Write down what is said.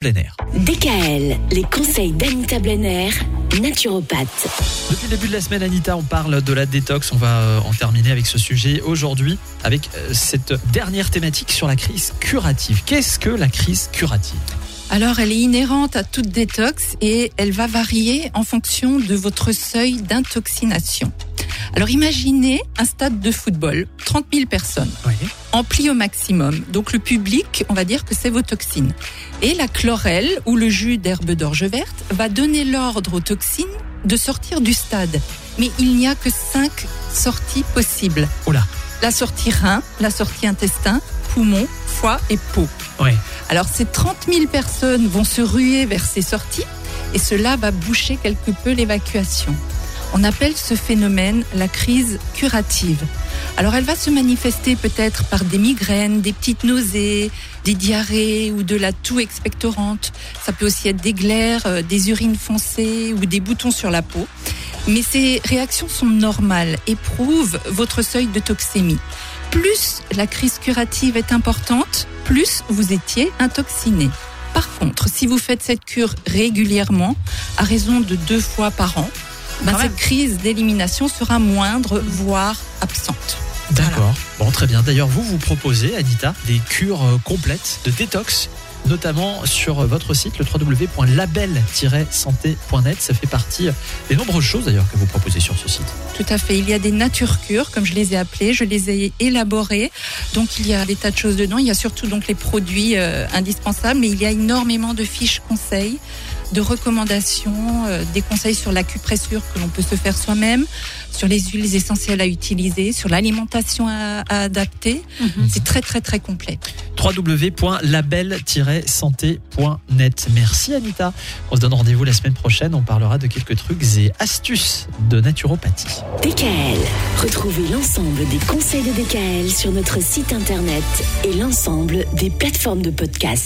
plein air. DKL, les conseils d'Anita Blenner, naturopathe. Depuis le début de la semaine, Anita, on parle de la détox. On va euh, en terminer avec ce sujet aujourd'hui, avec euh, cette dernière thématique sur la crise curative. Qu'est-ce que la crise curative? Alors, elle est inhérente à toute détox et elle va varier en fonction de votre seuil d'intoxination. Alors, imaginez un stade de football, 30 000 personnes, Oui. Empli au maximum. Donc, le public, on va dire que c'est vos toxines. Et la chlorelle ou le jus d'herbe d'orge verte va donner l'ordre aux toxines de sortir du stade. Mais il n'y a que cinq sorties possibles. Oh là. La sortie rein, la sortie intestin, poumon, foie et peau. Oui. Alors ces 30 000 personnes vont se ruer vers ces sorties et cela va boucher quelque peu l'évacuation. On appelle ce phénomène la crise curative. Alors elle va se manifester peut-être par des migraines, des petites nausées, des diarrhées ou de la toux expectorante. Ça peut aussi être des glaires, euh, des urines foncées ou des boutons sur la peau. Mais ces réactions sont normales et prouvent votre seuil de toxémie. Plus la crise curative est importante, plus vous étiez intoxiné. Par contre, si vous faites cette cure régulièrement, à raison de deux fois par an, ben, cette crise d'élimination sera moindre, voire absente. D'accord. Bon, très bien. D'ailleurs, vous vous proposez, Anita, des cures euh, complètes de détox, notamment sur euh, votre site, le www.label-santé.net. Ça fait partie euh, des nombreuses choses, d'ailleurs, que vous proposez sur ce site. Tout à fait. Il y a des nature cures, comme je les ai appelées. Je les ai élaborées. Donc, il y a des tas de choses dedans. Il y a surtout donc les produits euh, indispensables, mais il y a énormément de fiches conseils, de recommandations, euh, des conseils sur l'acupressure que l'on peut se faire soi-même, sur les huiles essentielles à utiliser, sur l'alimentation à, à adapter. C'est très, très, très complet. www.label-santé.net. Merci Anita. On se donne rendez-vous la semaine prochaine. On parlera de quelques trucs et astuces de naturopathie. DKL, retrouvez l'ensemble des conseils de DKL sur notre site internet et l'ensemble des plateformes de podcast.